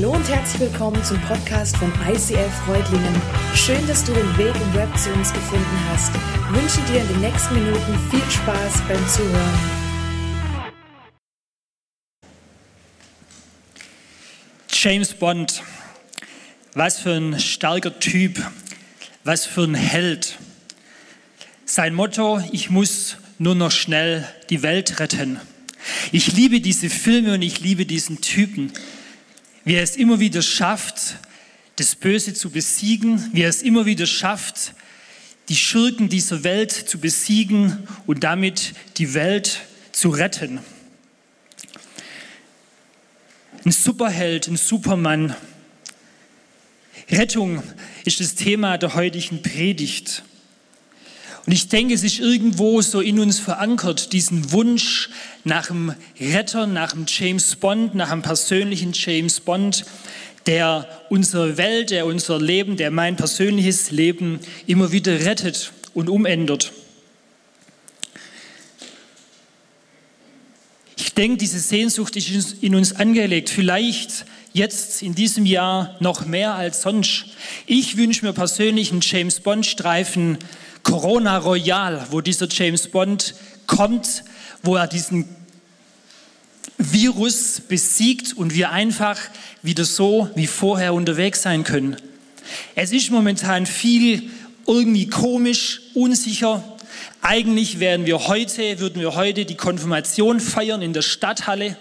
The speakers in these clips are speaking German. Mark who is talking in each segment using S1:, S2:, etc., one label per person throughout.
S1: Hallo und herzlich willkommen zum Podcast von ICF Freudlingen. Schön, dass du den Weg im Web zu uns gefunden hast. Ich wünsche dir in den nächsten Minuten viel Spaß beim Zuhören.
S2: James Bond, was für ein starker Typ, was für ein Held. Sein Motto, ich muss nur noch schnell die Welt retten. Ich liebe diese Filme und ich liebe diesen Typen wie er es immer wieder schafft, das Böse zu besiegen, wie er es immer wieder schafft, die Schurken dieser Welt zu besiegen und damit die Welt zu retten. Ein Superheld, ein Supermann. Rettung ist das Thema der heutigen Predigt. Und ich denke, es ist irgendwo so in uns verankert, diesen Wunsch nach einem Retter, nach einem James Bond, nach einem persönlichen James Bond, der unsere Welt, der unser Leben, der mein persönliches Leben immer wieder rettet und umändert. Ich denke, diese Sehnsucht ist in uns angelegt. Vielleicht jetzt in diesem Jahr noch mehr als sonst. Ich wünsche mir persönlich einen James Bond-Streifen Corona Royal, wo dieser James Bond kommt, wo er diesen Virus besiegt und wir einfach wieder so wie vorher unterwegs sein können. Es ist momentan viel irgendwie komisch, unsicher. Eigentlich werden wir heute, würden wir heute die Konfirmation feiern in der Stadthalle.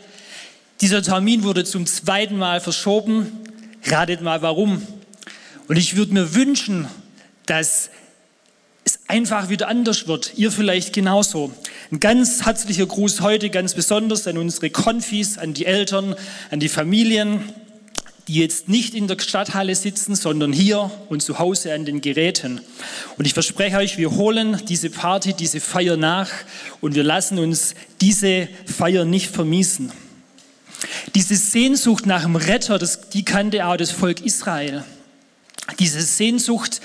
S2: Dieser Termin wurde zum zweiten Mal verschoben. Ratet mal warum. Und ich würde mir wünschen, dass einfach wieder anders wird. Ihr vielleicht genauso. Ein ganz herzlicher Gruß heute ganz besonders an unsere Konfis, an die Eltern, an die Familien, die jetzt nicht in der Stadthalle sitzen, sondern hier und zu Hause an den Geräten. Und ich verspreche euch, wir holen diese Party, diese Feier nach und wir lassen uns diese Feier nicht vermiesen. Diese Sehnsucht nach dem Retter, das, die kannte auch das Volk Israel. Diese Sehnsucht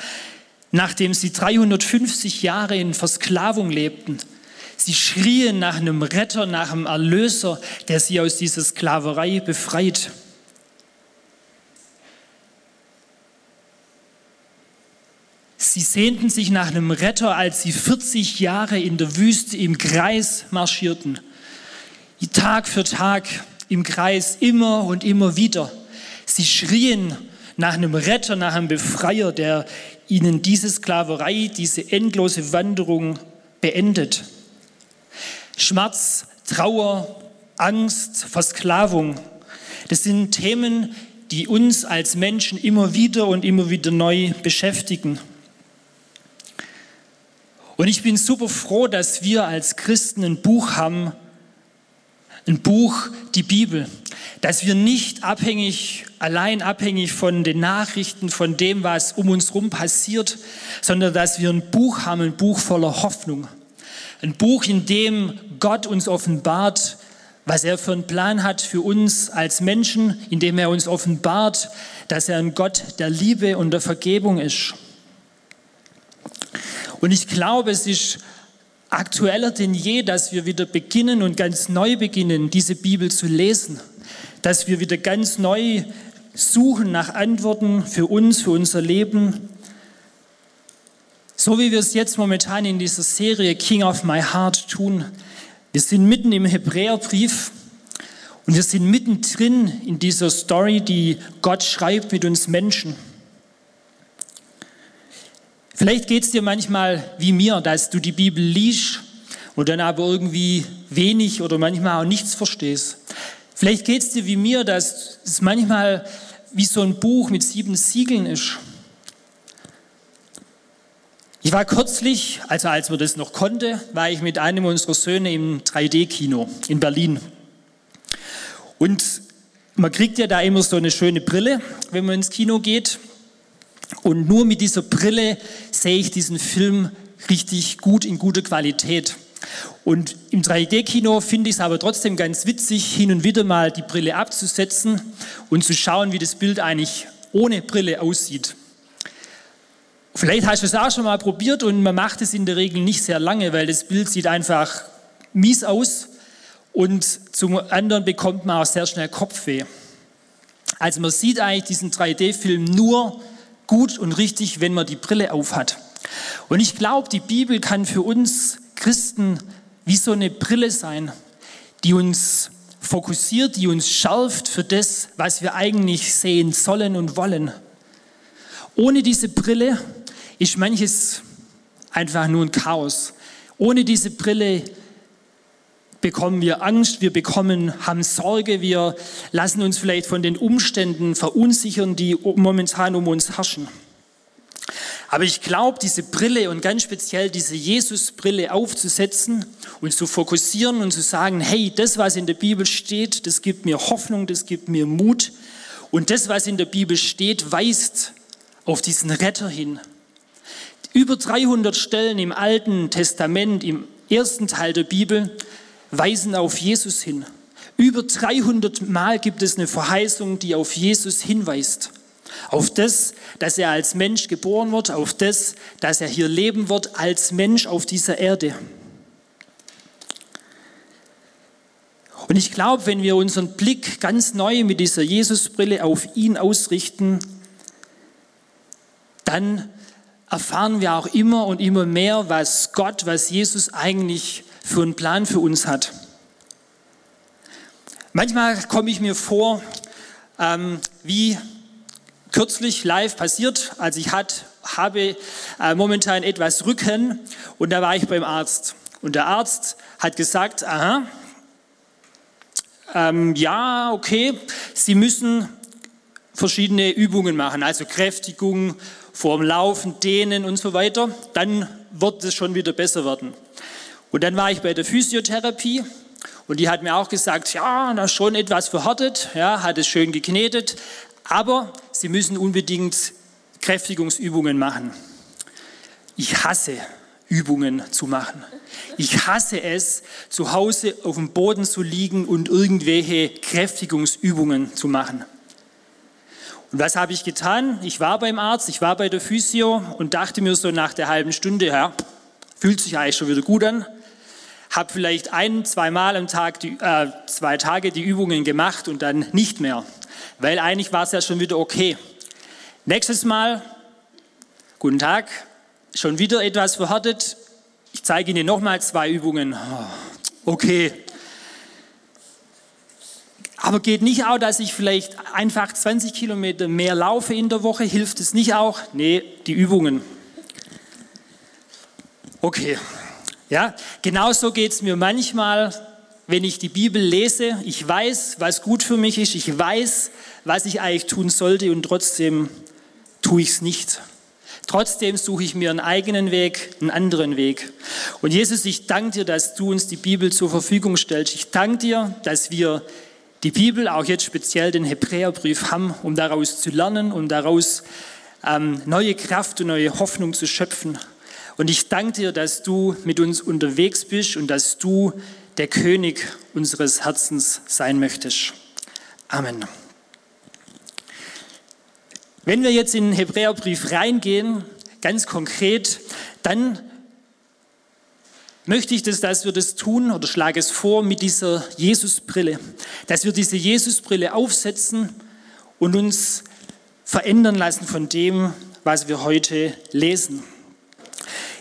S2: nachdem sie 350 Jahre in Versklavung lebten. Sie schrien nach einem Retter, nach einem Erlöser, der sie aus dieser Sklaverei befreit. Sie sehnten sich nach einem Retter, als sie 40 Jahre in der Wüste im Kreis marschierten. Tag für Tag im Kreis, immer und immer wieder. Sie schrien nach einem Retter, nach einem Befreier, der ihnen diese Sklaverei, diese endlose Wanderung beendet. Schmerz, Trauer, Angst, Versklavung, das sind Themen, die uns als Menschen immer wieder und immer wieder neu beschäftigen. Und ich bin super froh, dass wir als Christen ein Buch haben, ein Buch, die Bibel, dass wir nicht abhängig, allein abhängig von den Nachrichten, von dem, was um uns herum passiert, sondern dass wir ein Buch haben, ein Buch voller Hoffnung. Ein Buch, in dem Gott uns offenbart, was er für einen Plan hat für uns als Menschen, in dem er uns offenbart, dass er ein Gott der Liebe und der Vergebung ist. Und ich glaube, es ist aktueller denn je, dass wir wieder beginnen und ganz neu beginnen, diese Bibel zu lesen. Dass wir wieder ganz neu suchen nach Antworten für uns, für unser Leben. So wie wir es jetzt momentan in dieser Serie King of My Heart tun. Wir sind mitten im Hebräerbrief und wir sind mittendrin in dieser Story, die Gott schreibt mit uns Menschen. Vielleicht geht es dir manchmal wie mir, dass du die Bibel liest und dann aber irgendwie wenig oder manchmal auch nichts verstehst. Vielleicht geht es dir wie mir, dass es manchmal wie so ein Buch mit sieben Siegeln ist. Ich war kürzlich, also als man das noch konnte, war ich mit einem unserer Söhne im 3D-Kino in Berlin. Und man kriegt ja da immer so eine schöne Brille, wenn man ins Kino geht. Und nur mit dieser Brille sehe ich diesen Film richtig gut in guter Qualität. Und im 3D-Kino finde ich es aber trotzdem ganz witzig, hin und wieder mal die Brille abzusetzen und zu schauen, wie das Bild eigentlich ohne Brille aussieht. Vielleicht hast du es auch schon mal probiert und man macht es in der Regel nicht sehr lange, weil das Bild sieht einfach mies aus und zum anderen bekommt man auch sehr schnell Kopfweh. Also man sieht eigentlich diesen 3D-Film nur gut und richtig, wenn man die Brille aufhat. Und ich glaube, die Bibel kann für uns Christen wie so eine Brille sein, die uns fokussiert, die uns schärft für das, was wir eigentlich sehen sollen und wollen. Ohne diese Brille ist manches einfach nur ein Chaos. Ohne diese Brille bekommen wir Angst, wir bekommen, haben Sorge, wir lassen uns vielleicht von den Umständen verunsichern, die momentan um uns herrschen. Aber ich glaube, diese Brille und ganz speziell diese Jesus-Brille aufzusetzen und zu fokussieren und zu sagen, hey, das, was in der Bibel steht, das gibt mir Hoffnung, das gibt mir Mut. Und das, was in der Bibel steht, weist auf diesen Retter hin. Über 300 Stellen im Alten Testament, im ersten Teil der Bibel, weisen auf Jesus hin. Über 300 Mal gibt es eine Verheißung, die auf Jesus hinweist. Auf das, dass er als Mensch geboren wird, auf das, dass er hier leben wird als Mensch auf dieser Erde. Und ich glaube, wenn wir unseren Blick ganz neu mit dieser Jesusbrille auf ihn ausrichten, dann erfahren wir auch immer und immer mehr, was Gott, was Jesus eigentlich für einen Plan für uns hat. Manchmal komme ich mir vor, ähm, wie kürzlich live passiert, als ich hat, habe äh, momentan etwas Rücken und da war ich beim Arzt. Und der Arzt hat gesagt, aha, ähm, ja, okay, Sie müssen verschiedene Übungen machen, also Kräftigung, vorm Laufen, Dehnen und so weiter. Dann wird es schon wieder besser werden. Und dann war ich bei der Physiotherapie und die hat mir auch gesagt, ja, da schon etwas verhärtet, ja, hat es schön geknetet, aber Sie müssen unbedingt Kräftigungsübungen machen. Ich hasse Übungen zu machen. Ich hasse es, zu Hause auf dem Boden zu liegen und irgendwelche Kräftigungsübungen zu machen. Und was habe ich getan? Ich war beim Arzt, ich war bei der Physio und dachte mir so nach der halben Stunde, ja, fühlt sich eigentlich schon wieder gut an habe vielleicht ein, zweimal am Tag, die, äh, zwei Tage die Übungen gemacht und dann nicht mehr, weil eigentlich war es ja schon wieder okay. Nächstes Mal, guten Tag, schon wieder etwas verhärtet. Ich zeige Ihnen nochmal zwei Übungen. Oh, okay. Aber geht nicht auch, dass ich vielleicht einfach 20 Kilometer mehr laufe in der Woche? Hilft es nicht auch? Nee, die Übungen. Okay, ja, genauso geht es mir manchmal, wenn ich die Bibel lese. Ich weiß, was gut für mich ist. Ich weiß, was ich eigentlich tun sollte und trotzdem tue ich es nicht. Trotzdem suche ich mir einen eigenen Weg, einen anderen Weg. Und Jesus, ich danke dir, dass du uns die Bibel zur Verfügung stellst. Ich danke dir, dass wir die Bibel, auch jetzt speziell den Hebräerbrief haben, um daraus zu lernen, um daraus ähm, neue Kraft und neue Hoffnung zu schöpfen. Und ich danke dir, dass du mit uns unterwegs bist und dass du der König unseres Herzens sein möchtest. Amen. Wenn wir jetzt in den Hebräerbrief reingehen, ganz konkret, dann möchte ich, das, dass wir das tun oder schlage es vor mit dieser Jesusbrille, dass wir diese Jesusbrille aufsetzen und uns verändern lassen von dem, was wir heute lesen.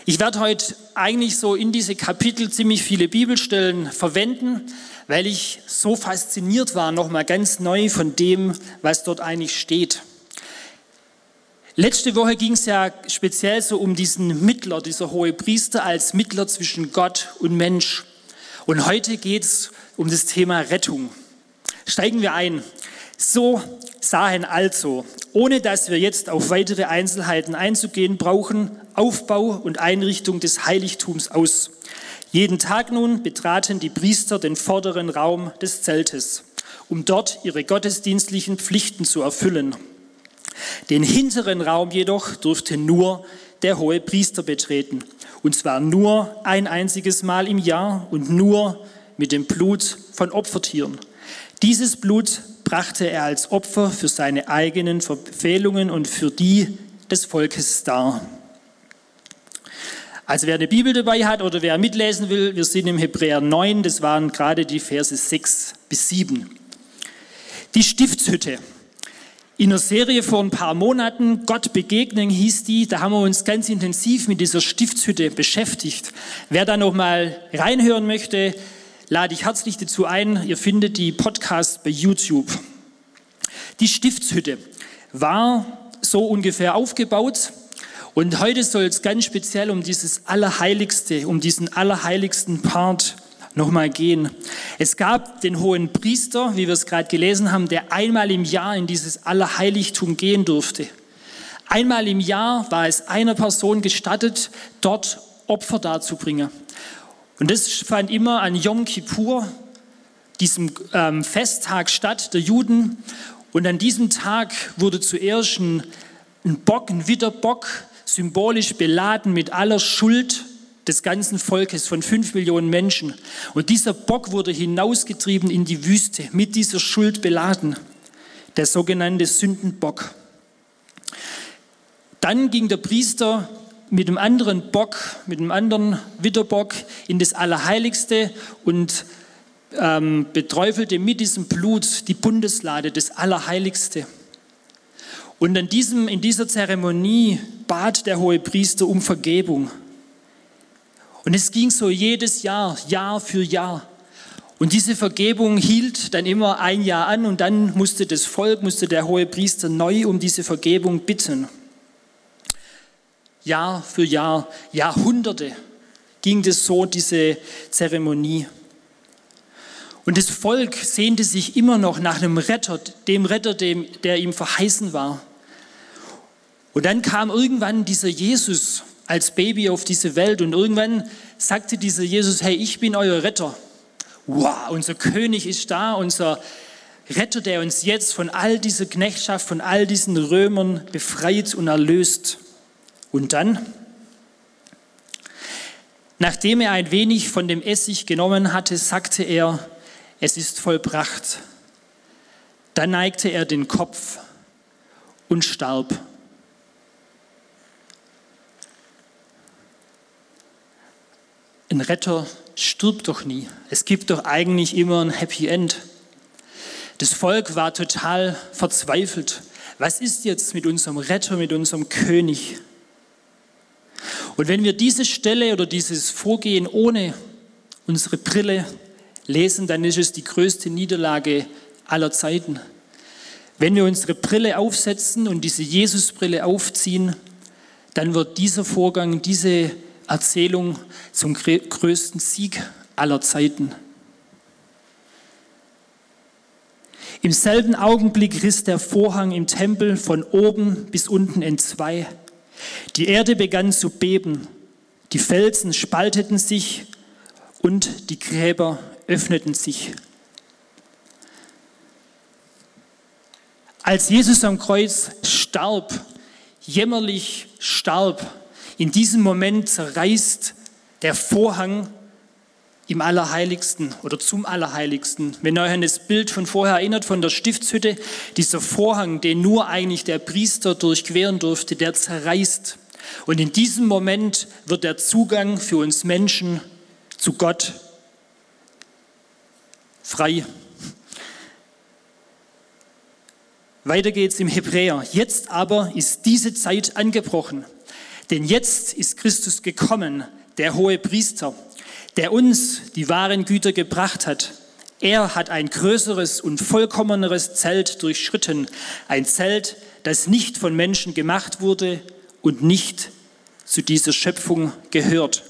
S2: Ich werde heute eigentlich so in diese Kapitel ziemlich viele Bibelstellen verwenden, weil ich so fasziniert war, nochmal ganz neu von dem, was dort eigentlich steht. Letzte Woche ging es ja speziell so um diesen Mittler, dieser hohe Priester als Mittler zwischen Gott und Mensch. Und heute geht es um das Thema Rettung. Steigen wir ein. So sahen also, ohne dass wir jetzt auf weitere Einzelheiten einzugehen brauchen, Aufbau und Einrichtung des Heiligtums aus. Jeden Tag nun betraten die Priester den vorderen Raum des Zeltes, um dort ihre gottesdienstlichen Pflichten zu erfüllen. Den hinteren Raum jedoch durfte nur der hohe Priester betreten, und zwar nur ein einziges Mal im Jahr und nur mit dem Blut von Opfertieren. Dieses Blut brachte er als Opfer für seine eigenen Verfehlungen und für die des Volkes dar. Also wer eine Bibel dabei hat oder wer mitlesen will, wir sind im Hebräer 9, das waren gerade die Verse 6 bis 7. Die Stiftshütte. In einer Serie vor ein paar Monaten, Gott begegnen hieß die, da haben wir uns ganz intensiv mit dieser Stiftshütte beschäftigt. Wer da noch mal reinhören möchte, lade ich herzlich dazu ein. Ihr findet die Podcasts bei YouTube. Die Stiftshütte war so ungefähr aufgebaut. Und heute soll es ganz speziell um dieses Allerheiligste, um diesen allerheiligsten Part nochmal gehen. Es gab den hohen Priester, wie wir es gerade gelesen haben, der einmal im Jahr in dieses Allerheiligtum gehen durfte. Einmal im Jahr war es einer Person gestattet, dort Opfer darzubringen. Und das fand immer an Yom Kippur, diesem ähm, Festtag statt der Juden. Und an diesem Tag wurde zuerst ein, ein Bock, ein Witterbock, symbolisch beladen mit aller Schuld des ganzen Volkes von fünf Millionen Menschen. Und dieser Bock wurde hinausgetrieben in die Wüste, mit dieser Schuld beladen, der sogenannte Sündenbock. Dann ging der Priester mit einem anderen Bock, mit einem anderen Witterbock in das Allerheiligste und ähm, beträufelte mit diesem Blut die Bundeslade, das Allerheiligste. Und in, diesem, in dieser Zeremonie bat der hohe Priester um Vergebung. Und es ging so jedes Jahr, Jahr für Jahr. Und diese Vergebung hielt dann immer ein Jahr an und dann musste das Volk, musste der hohe Priester neu um diese Vergebung bitten. Jahr für Jahr, Jahrhunderte ging das so, diese Zeremonie. Und das Volk sehnte sich immer noch nach einem Retter, dem Retter, dem, der ihm verheißen war. Und dann kam irgendwann dieser Jesus als Baby auf diese Welt und irgendwann sagte dieser Jesus, hey, ich bin euer Retter. Wow, unser König ist da, unser Retter, der uns jetzt von all dieser Knechtschaft, von all diesen Römern befreit und erlöst. Und dann, nachdem er ein wenig von dem Essig genommen hatte, sagte er, es ist vollbracht. Dann neigte er den Kopf und starb. Ein Retter stirbt doch nie. Es gibt doch eigentlich immer ein Happy End. Das Volk war total verzweifelt. Was ist jetzt mit unserem Retter, mit unserem König? Und wenn wir diese Stelle oder dieses Vorgehen ohne unsere Brille lesen, dann ist es die größte Niederlage aller Zeiten. Wenn wir unsere Brille aufsetzen und diese Jesusbrille aufziehen, dann wird dieser Vorgang, diese Erzählung zum größten Sieg aller Zeiten. Im selben Augenblick riss der Vorhang im Tempel von oben bis unten in zwei. Die Erde begann zu beben, die Felsen spalteten sich und die Gräber öffneten sich. Als Jesus am Kreuz starb, jämmerlich starb, in diesem Moment zerreißt der Vorhang im Allerheiligsten oder zum Allerheiligsten. Wenn ihr euch an das Bild von vorher erinnert, von der Stiftshütte, dieser Vorhang, den nur eigentlich der Priester durchqueren durfte, der zerreißt. Und in diesem Moment wird der Zugang für uns Menschen zu Gott frei. Weiter geht's im Hebräer. Jetzt aber ist diese Zeit angebrochen. Denn jetzt ist Christus gekommen, der hohe Priester, der uns die wahren Güter gebracht hat. Er hat ein größeres und vollkommeneres Zelt durchschritten, ein Zelt, das nicht von Menschen gemacht wurde und nicht zu dieser Schöpfung gehört.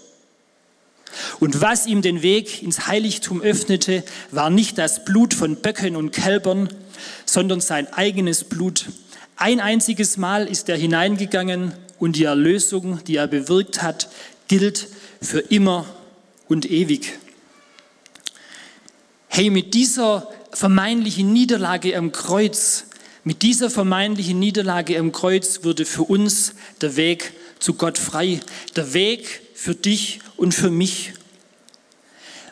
S2: Und was ihm den Weg ins Heiligtum öffnete, war nicht das Blut von Böcken und Kälbern, sondern sein eigenes Blut. Ein einziges Mal ist er hineingegangen und die Erlösung, die er bewirkt hat, gilt für immer und ewig. Hey, mit dieser vermeintlichen Niederlage am Kreuz, mit dieser vermeintlichen Niederlage am Kreuz wurde für uns der Weg zu Gott frei, der Weg für dich und für mich.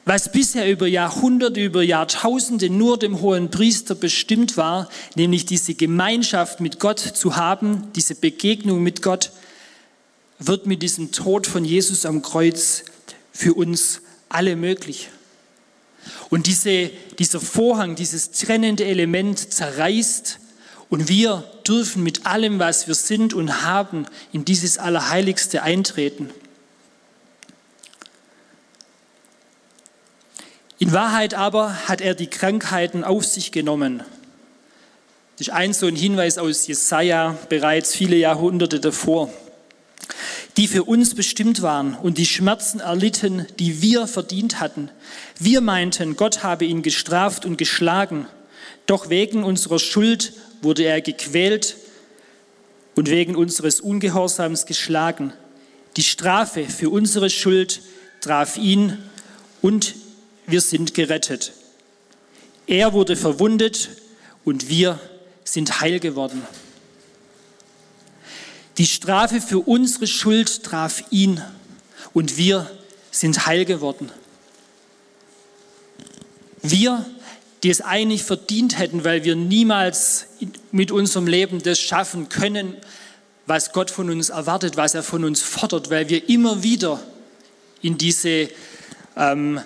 S2: Was bisher über Jahrhunderte, über Jahrtausende nur dem hohen Priester bestimmt war, nämlich diese Gemeinschaft mit Gott zu haben, diese Begegnung mit Gott, wird mit diesem Tod von Jesus am Kreuz für uns alle möglich. Und diese, dieser Vorhang, dieses trennende Element zerreißt Und wir dürfen mit allem, was wir sind und haben, in dieses Allerheiligste eintreten. In Wahrheit aber hat er die Krankheiten auf sich genommen. Das ist ein so ein Hinweis aus Jesaja bereits viele Jahrhunderte davor, die für uns bestimmt waren und die Schmerzen erlitten, die wir verdient hatten. Wir meinten, Gott habe ihn gestraft und geschlagen, doch wegen unserer Schuld wurde er gequält und wegen unseres Ungehorsams geschlagen. Die Strafe für unsere Schuld traf ihn und wir sind gerettet. Er wurde verwundet und wir sind heil geworden. Die Strafe für unsere Schuld traf ihn und wir sind heil geworden. Wir, die es eigentlich verdient hätten, weil wir niemals mit unserem Leben das schaffen können, was Gott von uns erwartet, was er von uns fordert, weil wir immer wieder in diese ähm,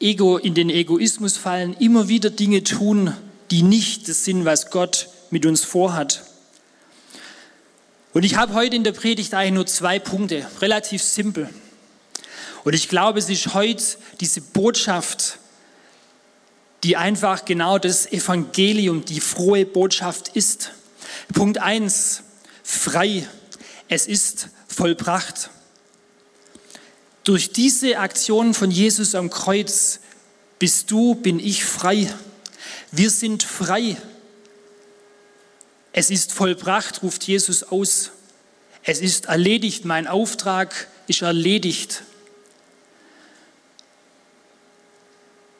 S2: Ego, in den Egoismus fallen, immer wieder Dinge tun, die nicht das sind, was Gott mit uns vorhat. Und ich habe heute in der Predigt eigentlich nur zwei Punkte, relativ simpel. Und ich glaube, es ist heute diese Botschaft, die einfach genau das Evangelium, die frohe Botschaft ist. Punkt eins: frei. Es ist vollbracht. Durch diese Aktion von Jesus am Kreuz bist du, bin ich frei. Wir sind frei. Es ist vollbracht, ruft Jesus aus. Es ist erledigt, mein Auftrag ist erledigt.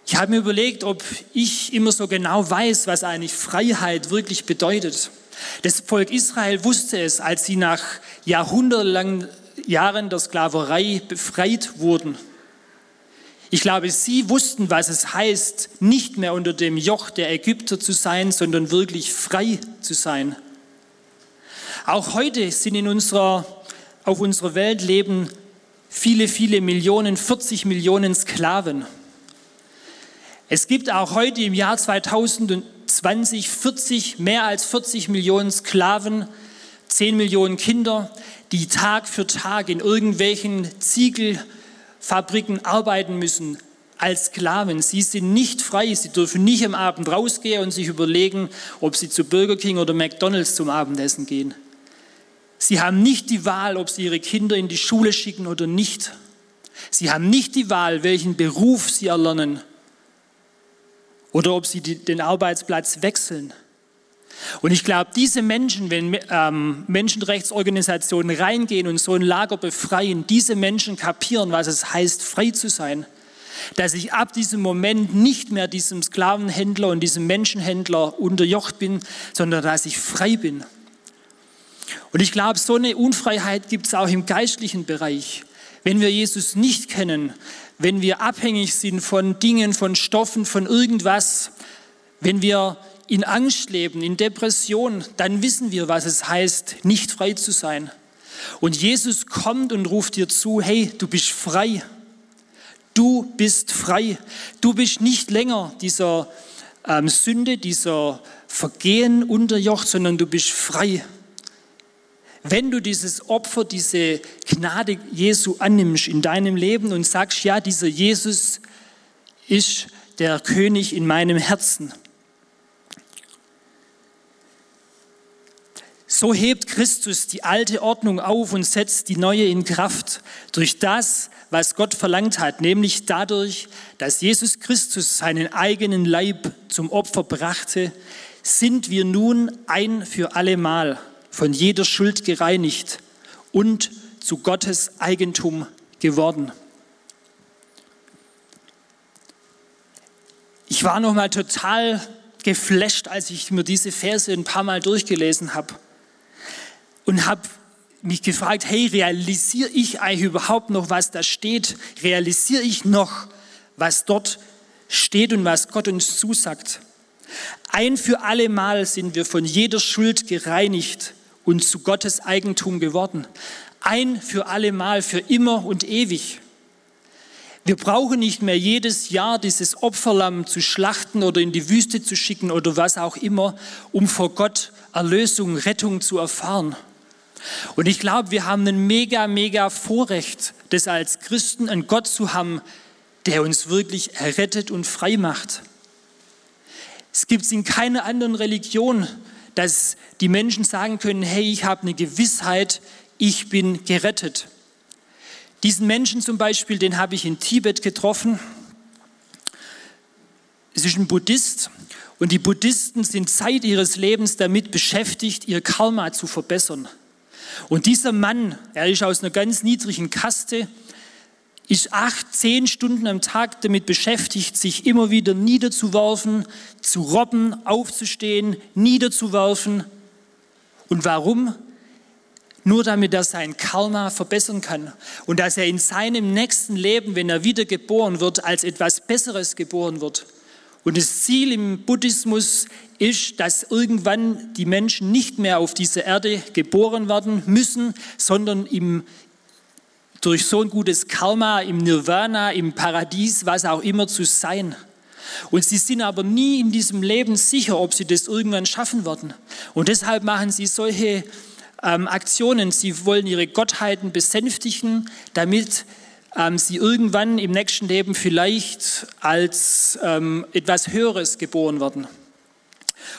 S2: Ich habe mir überlegt, ob ich immer so genau weiß, was eigentlich Freiheit wirklich bedeutet. Das Volk Israel wusste es, als sie nach jahrhundertelangen Jahren der Sklaverei befreit wurden. Ich glaube, sie wussten, was es heißt, nicht mehr unter dem Joch der Ägypter zu sein, sondern wirklich frei zu sein. Auch heute sind in unserer, auf unserer Welt leben viele, viele Millionen, 40 Millionen Sklaven. Es gibt auch heute im Jahr 2020 40, mehr als 40 Millionen Sklaven, 10 Millionen Kinder, die Tag für Tag in irgendwelchen Ziegelfabriken arbeiten müssen als Sklaven. Sie sind nicht frei, sie dürfen nicht am Abend rausgehen und sich überlegen, ob sie zu Burger King oder McDonald's zum Abendessen gehen. Sie haben nicht die Wahl, ob sie ihre Kinder in die Schule schicken oder nicht. Sie haben nicht die Wahl, welchen Beruf sie erlernen oder ob sie den Arbeitsplatz wechseln. Und ich glaube, diese Menschen, wenn ähm, Menschenrechtsorganisationen reingehen und so ein Lager befreien, diese Menschen kapieren, was es heißt, frei zu sein. Dass ich ab diesem Moment nicht mehr diesem Sklavenhändler und diesem Menschenhändler unterjocht bin, sondern dass ich frei bin. Und ich glaube, so eine Unfreiheit gibt es auch im geistlichen Bereich. Wenn wir Jesus nicht kennen, wenn wir abhängig sind von Dingen, von Stoffen, von irgendwas, wenn wir in Angst leben, in Depression, dann wissen wir, was es heißt, nicht frei zu sein. Und Jesus kommt und ruft dir zu, hey, du bist frei. Du bist frei. Du bist nicht länger dieser ähm, Sünde, dieser Vergehen unterjocht, sondern du bist frei. Wenn du dieses Opfer, diese Gnade Jesu annimmst in deinem Leben und sagst, ja, dieser Jesus ist der König in meinem Herzen, So hebt Christus die alte Ordnung auf und setzt die neue in Kraft durch das, was Gott verlangt hat, nämlich dadurch, dass Jesus Christus seinen eigenen Leib zum Opfer brachte, sind wir nun ein für allemal von jeder Schuld gereinigt und zu Gottes Eigentum geworden. Ich war noch mal total geflasht, als ich mir diese Verse ein paar Mal durchgelesen habe und habe mich gefragt, hey, realisiere ich eigentlich überhaupt noch, was da steht? Realisiere ich noch, was dort steht und was Gott uns zusagt? Ein für alle Mal sind wir von jeder Schuld gereinigt und zu Gottes Eigentum geworden. Ein für alle Mal, für immer und ewig. Wir brauchen nicht mehr jedes Jahr dieses Opferlamm zu schlachten oder in die Wüste zu schicken oder was auch immer, um vor Gott Erlösung, Rettung zu erfahren. Und ich glaube, wir haben ein mega, mega Vorrecht, das als Christen einen Gott zu haben, der uns wirklich errettet und frei macht. Es gibt es in keiner anderen Religion, dass die Menschen sagen können, hey, ich habe eine Gewissheit, ich bin gerettet. Diesen Menschen zum Beispiel, den habe ich in Tibet getroffen. Es ist ein Buddhist und die Buddhisten sind Zeit ihres Lebens damit beschäftigt, ihr Karma zu verbessern. Und dieser Mann, er ist aus einer ganz niedrigen Kaste, ist acht, zehn Stunden am Tag damit beschäftigt, sich immer wieder niederzuwerfen, zu robben, aufzustehen, niederzuwerfen. Und warum? Nur damit er sein Karma verbessern kann und dass er in seinem nächsten Leben, wenn er wieder geboren wird, als etwas Besseres geboren wird. Und das Ziel im Buddhismus ist, dass irgendwann die Menschen nicht mehr auf dieser Erde geboren werden müssen, sondern im, durch so ein gutes Karma im Nirvana, im Paradies, was auch immer zu sein. Und sie sind aber nie in diesem Leben sicher, ob sie das irgendwann schaffen werden. Und deshalb machen sie solche ähm, Aktionen. Sie wollen ihre Gottheiten besänftigen, damit ähm, sie irgendwann im nächsten Leben vielleicht als ähm, etwas Höheres geboren werden.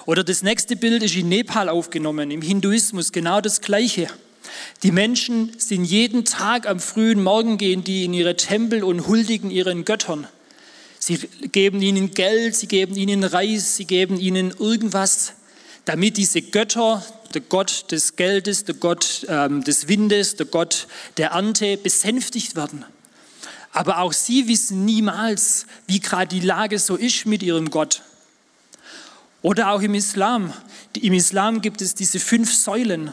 S2: Oder das nächste Bild ist in Nepal aufgenommen, im Hinduismus genau das Gleiche. Die Menschen sind jeden Tag am frühen Morgen gehen die in ihre Tempel und huldigen ihren Göttern. Sie geben ihnen Geld, sie geben ihnen Reis, sie geben ihnen irgendwas, damit diese Götter, der Gott des Geldes, der Gott ähm, des Windes, der Gott der Ernte besänftigt werden. Aber auch sie wissen niemals, wie gerade die Lage so ist mit ihrem Gott. Oder auch im Islam. Im Islam gibt es diese fünf Säulen,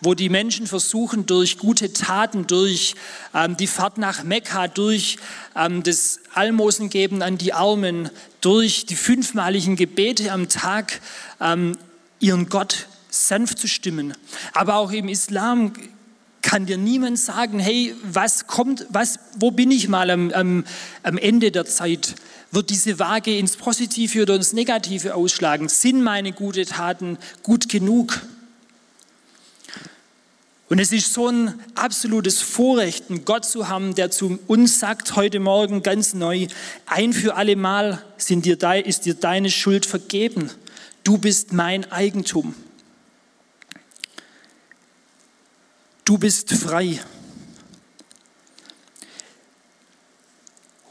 S2: wo die Menschen versuchen, durch gute Taten, durch ähm, die Fahrt nach Mekka, durch ähm, das Almosengeben an die Armen, durch die fünfmaligen Gebete am Tag ähm, ihren Gott sanft zu stimmen. Aber auch im Islam kann dir niemand sagen, hey, was kommt, was, wo bin ich mal am, am, am Ende der Zeit? Wird diese Waage ins Positive oder ins Negative ausschlagen? Sind meine guten Taten gut genug? Und es ist so ein absolutes Vorrecht, einen Gott zu haben, der zu uns sagt heute Morgen ganz neu, ein für alle Mal sind dir, ist dir deine Schuld vergeben. Du bist mein Eigentum. Du bist frei.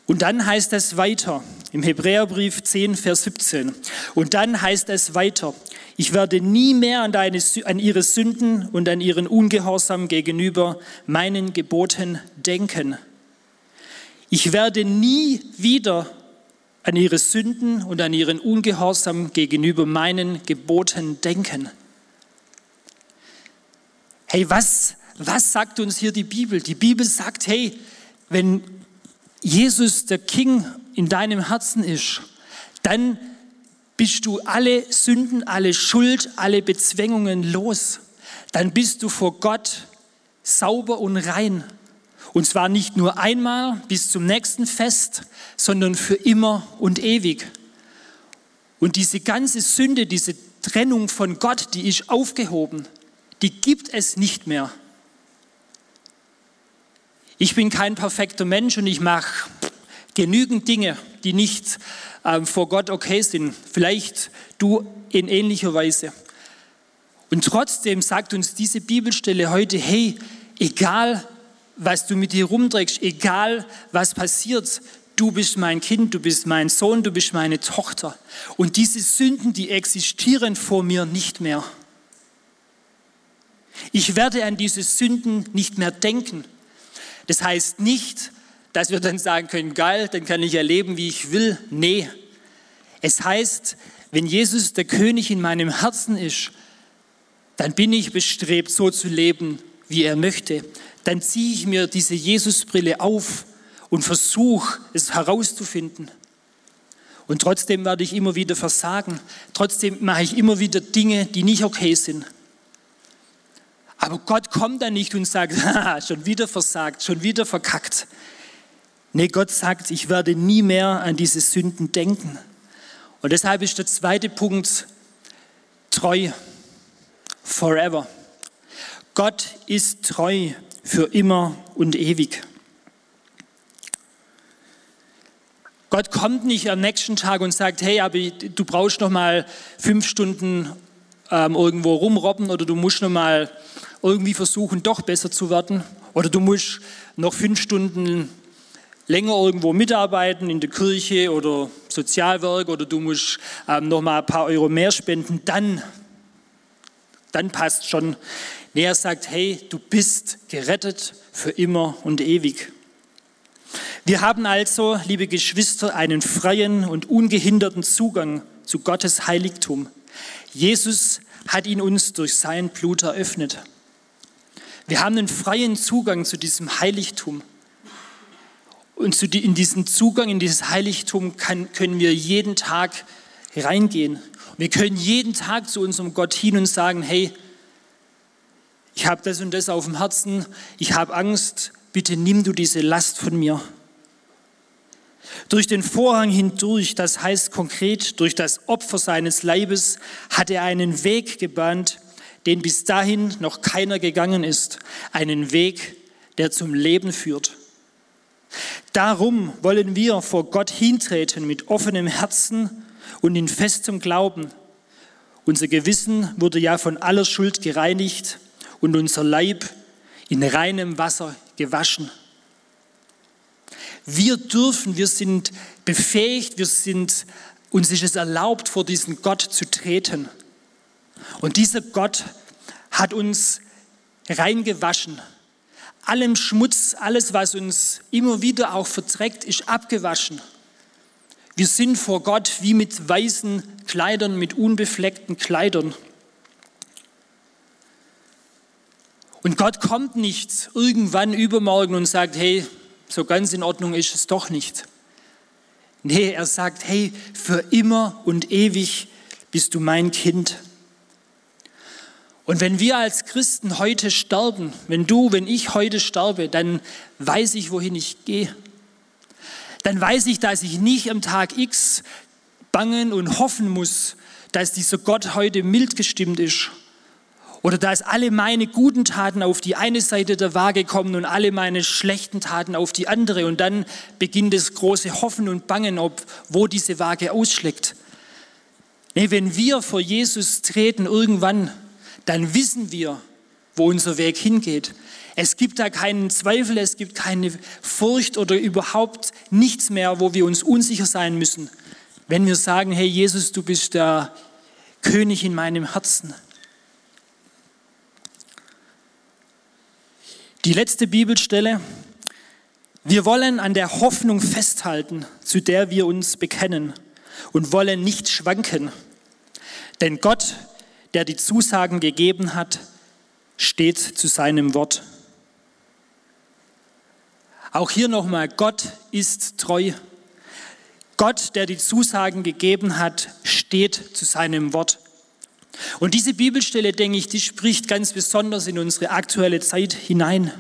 S2: Und dann heißt es weiter, im Hebräerbrief 10, Vers 17. Und dann heißt es weiter, ich werde nie mehr an, deine, an ihre Sünden und an ihren Ungehorsam gegenüber meinen Geboten denken. Ich werde nie wieder an ihre Sünden und an ihren Ungehorsam gegenüber meinen Geboten denken. Hey, was was sagt uns hier die Bibel? Die Bibel sagt, hey, wenn Jesus der King in deinem Herzen ist, dann bist du alle Sünden, alle Schuld, alle Bezwängungen los. Dann bist du vor Gott sauber und rein. Und zwar nicht nur einmal bis zum nächsten Fest, sondern für immer und ewig. Und diese ganze Sünde, diese Trennung von Gott, die ist aufgehoben. Die gibt es nicht mehr. Ich bin kein perfekter Mensch und ich mache genügend Dinge, die nicht ähm, vor Gott okay sind. Vielleicht du in ähnlicher Weise. Und trotzdem sagt uns diese Bibelstelle heute, hey, egal was du mit dir rumträgst, egal was passiert, du bist mein Kind, du bist mein Sohn, du bist meine Tochter. Und diese Sünden, die existieren vor mir nicht mehr. Ich werde an diese Sünden nicht mehr denken. Das heißt nicht, dass wir dann sagen können, geil, dann kann ich erleben, wie ich will. Nee. Es heißt, wenn Jesus der König in meinem Herzen ist, dann bin ich bestrebt, so zu leben, wie er möchte. Dann ziehe ich mir diese Jesusbrille auf und versuche, es herauszufinden. Und trotzdem werde ich immer wieder versagen. Trotzdem mache ich immer wieder Dinge, die nicht okay sind. Aber Gott kommt dann nicht und sagt, schon wieder versagt, schon wieder verkackt. Nee, Gott sagt, ich werde nie mehr an diese Sünden denken. Und deshalb ist der zweite Punkt treu, forever. Gott ist treu für immer und ewig. Gott kommt nicht am nächsten Tag und sagt, hey, aber du brauchst noch mal fünf Stunden ähm, irgendwo rumrobben oder du musst noch mal irgendwie versuchen, doch besser zu werden oder du musst noch fünf Stunden länger irgendwo mitarbeiten in der Kirche oder Sozialwerk oder du musst ähm, noch mal ein paar Euro mehr spenden, dann, dann passt schon. Nee, er sagt, hey, du bist gerettet für immer und ewig. Wir haben also, liebe Geschwister, einen freien und ungehinderten Zugang zu Gottes Heiligtum. Jesus hat ihn uns durch sein Blut eröffnet. Wir haben einen freien Zugang zu diesem Heiligtum. Und in diesen Zugang, in dieses Heiligtum kann, können wir jeden Tag reingehen. Wir können jeden Tag zu unserem Gott hin und sagen, hey, ich habe das und das auf dem Herzen, ich habe Angst, bitte nimm du diese Last von mir. Durch den Vorhang hindurch, das heißt konkret durch das Opfer seines Leibes, hat er einen Weg gebahnt, den bis dahin noch keiner gegangen ist, einen Weg, der zum Leben führt. Darum wollen wir vor Gott hintreten mit offenem Herzen und in festem Glauben. Unser Gewissen wurde ja von aller Schuld gereinigt und unser Leib in reinem Wasser gewaschen. Wir dürfen, wir sind befähigt, wir sind, uns ist es erlaubt, vor diesen Gott zu treten. Und dieser Gott hat uns reingewaschen. Allem Schmutz, alles, was uns immer wieder auch verträgt, ist abgewaschen. Wir sind vor Gott wie mit weißen Kleidern, mit unbefleckten Kleidern. Und Gott kommt nicht irgendwann übermorgen und sagt, hey, so ganz in Ordnung ist es doch nicht. Nee, er sagt, hey, für immer und ewig bist du mein Kind. Und wenn wir als Christen heute sterben, wenn du, wenn ich heute sterbe, dann weiß ich, wohin ich gehe. Dann weiß ich, dass ich nicht am Tag X bangen und hoffen muss, dass dieser Gott heute mild gestimmt ist oder dass alle meine guten Taten auf die eine Seite der Waage kommen und alle meine schlechten Taten auf die andere. Und dann beginnt das große Hoffen und Bangen, ob, wo diese Waage ausschlägt. Nee, wenn wir vor Jesus treten irgendwann, dann wissen wir, wo unser Weg hingeht. Es gibt da keinen Zweifel, es gibt keine Furcht oder überhaupt nichts mehr, wo wir uns unsicher sein müssen, wenn wir sagen, hey Jesus, du bist der König in meinem Herzen. Die letzte Bibelstelle. Wir wollen an der Hoffnung festhalten, zu der wir uns bekennen und wollen nicht schwanken. Denn Gott, der die Zusagen gegeben hat, steht zu seinem Wort. Auch hier nochmal, Gott ist treu. Gott, der die Zusagen gegeben hat, steht zu seinem Wort. Und diese Bibelstelle, denke ich, die spricht ganz besonders in unsere aktuelle Zeit hinein.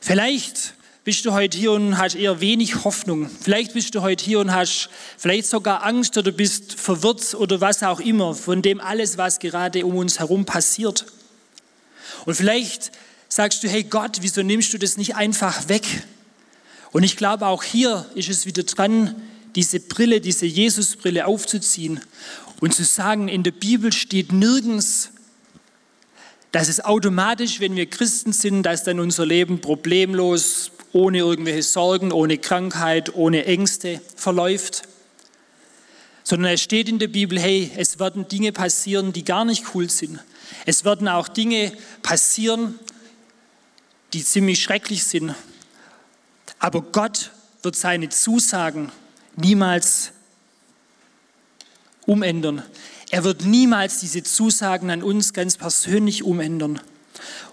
S2: Vielleicht bist du heute hier und hast eher wenig Hoffnung. Vielleicht bist du heute hier und hast vielleicht sogar Angst oder bist verwirrt oder was auch immer von dem alles, was gerade um uns herum passiert. Und vielleicht sagst du, hey Gott, wieso nimmst du das nicht einfach weg? Und ich glaube, auch hier ist es wieder dran, diese Brille, diese Jesusbrille aufzuziehen und zu sagen, in der Bibel steht nirgends, dass es automatisch, wenn wir Christen sind, dass dann unser Leben problemlos, ohne irgendwelche Sorgen, ohne Krankheit, ohne Ängste verläuft. Sondern es steht in der Bibel, hey, es werden Dinge passieren, die gar nicht cool sind. Es werden auch Dinge passieren, die ziemlich schrecklich sind. Aber Gott wird seine Zusagen niemals umändern. Er wird niemals diese Zusagen an uns ganz persönlich umändern.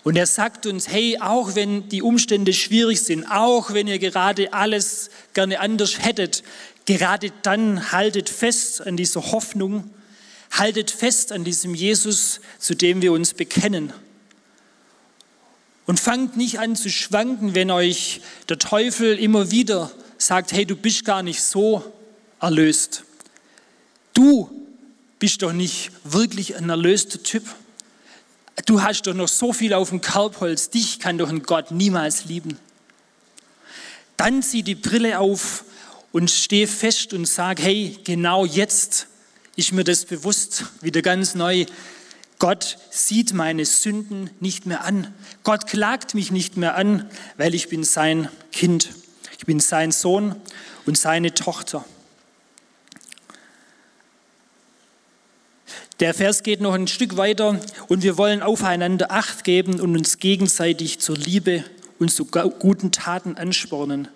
S2: Und er sagt uns, hey, auch wenn die Umstände schwierig sind, auch wenn ihr gerade alles gerne anders hättet, gerade dann haltet fest an dieser Hoffnung, haltet fest an diesem Jesus, zu dem wir uns bekennen. Und fangt nicht an zu schwanken, wenn euch der Teufel immer wieder sagt, hey, du bist gar nicht so erlöst. Du bist doch nicht wirklich ein erlöster Typ. Du hast doch noch so viel auf dem Kerbholz, dich kann doch ein Gott niemals lieben. Dann zieh die Brille auf und steh fest und sag, hey, genau jetzt ist mir das bewusst, wieder ganz neu. Gott sieht meine Sünden nicht mehr an. Gott klagt mich nicht mehr an, weil ich bin sein Kind. Ich bin sein Sohn und seine Tochter. Der Vers geht noch ein Stück weiter und wir wollen aufeinander Acht geben und uns gegenseitig zur Liebe und zu guten Taten anspornen.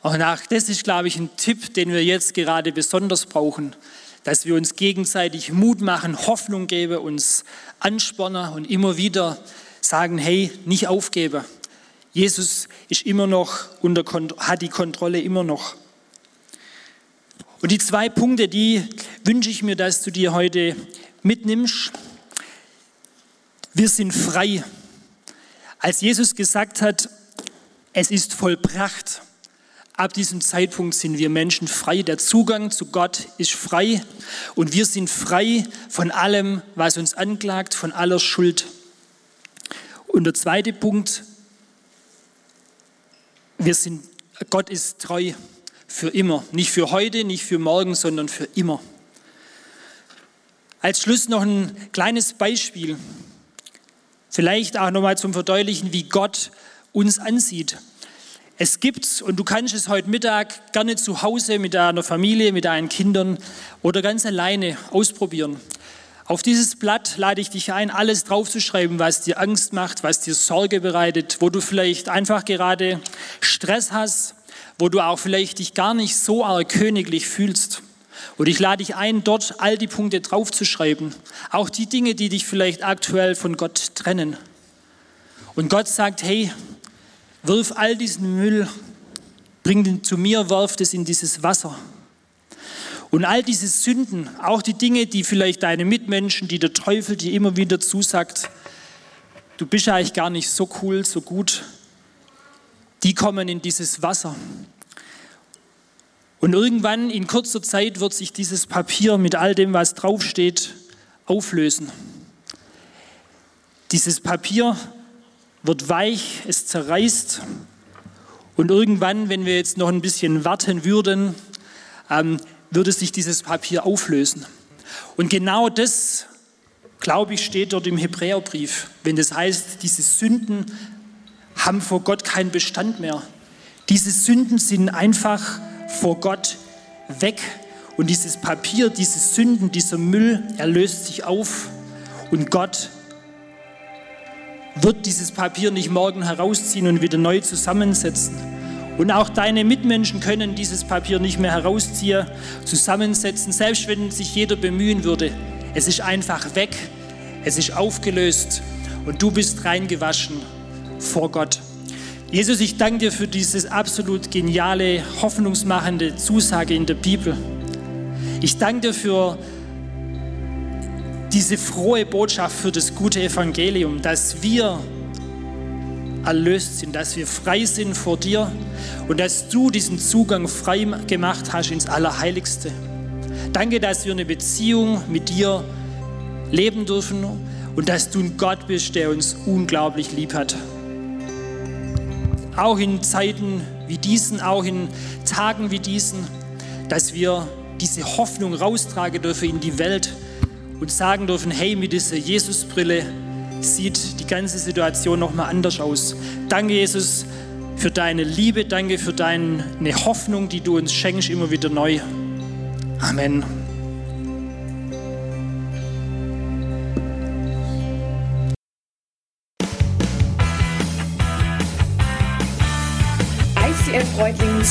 S2: Auch nach, das ist, glaube ich, ein Tipp, den wir jetzt gerade besonders brauchen, dass wir uns gegenseitig Mut machen, Hoffnung geben, uns anspornen und immer wieder sagen, hey, nicht aufgeben. Jesus ist immer noch unter, hat die Kontrolle immer noch. Und die zwei Punkte, die wünsche ich mir, dass du dir heute mitnimmst. Wir sind frei. Als Jesus gesagt hat, es ist vollbracht, ab diesem Zeitpunkt sind wir Menschen frei. Der Zugang zu Gott ist frei und wir sind frei von allem, was uns anklagt, von aller Schuld. Und der zweite Punkt, wir sind, Gott ist treu für immer. Nicht für heute, nicht für morgen, sondern für immer. Als Schluss noch ein kleines Beispiel. Vielleicht auch nochmal zum Verdeutlichen, wie Gott uns ansieht. Es gibt, und du kannst es heute Mittag gerne zu Hause mit deiner Familie, mit deinen Kindern oder ganz alleine ausprobieren. Auf dieses Blatt lade ich dich ein, alles draufzuschreiben, was dir Angst macht, was dir Sorge bereitet, wo du vielleicht einfach gerade Stress hast, wo du auch vielleicht dich gar nicht so arg königlich fühlst. Und ich lade dich ein, dort all die Punkte draufzuschreiben. Auch die Dinge, die dich vielleicht aktuell von Gott trennen. Und Gott sagt, hey, wirf all diesen Müll, bring den zu mir, werf das in dieses Wasser. Und all diese Sünden, auch die Dinge, die vielleicht deine Mitmenschen, die der Teufel dir immer wieder zusagt, du bist eigentlich gar nicht so cool, so gut, die kommen in dieses Wasser. Und irgendwann in kurzer Zeit wird sich dieses Papier mit all dem, was draufsteht, auflösen. Dieses Papier wird weich, es zerreißt und irgendwann, wenn wir jetzt noch ein bisschen warten würden, ähm, würde sich dieses Papier auflösen. Und genau das, glaube ich, steht dort im Hebräerbrief, wenn das heißt, diese Sünden haben vor Gott keinen Bestand mehr. Diese Sünden sind einfach vor Gott weg. Und dieses Papier, diese Sünden, dieser Müll, er löst sich auf. Und Gott wird dieses Papier nicht morgen herausziehen und wieder neu zusammensetzen. Und auch deine Mitmenschen können dieses Papier nicht mehr herausziehen, zusammensetzen, selbst wenn sich jeder bemühen würde. Es ist einfach weg, es ist aufgelöst und du bist reingewaschen vor Gott. Jesus, ich danke dir für diese absolut geniale, hoffnungsmachende Zusage in der Bibel. Ich danke dir für diese frohe Botschaft, für das gute Evangelium, dass wir erlöst sind, dass wir frei sind vor dir und dass du diesen Zugang frei gemacht hast ins Allerheiligste. Danke, dass wir eine Beziehung mit dir leben dürfen und dass du ein Gott bist, der uns unglaublich lieb hat auch in Zeiten wie diesen, auch in Tagen wie diesen, dass wir diese Hoffnung raustragen dürfen in die Welt und sagen dürfen, hey, mit dieser Jesusbrille sieht die ganze Situation nochmal anders aus. Danke, Jesus, für deine Liebe, danke für deine Hoffnung, die du uns schenkst, immer wieder neu. Amen.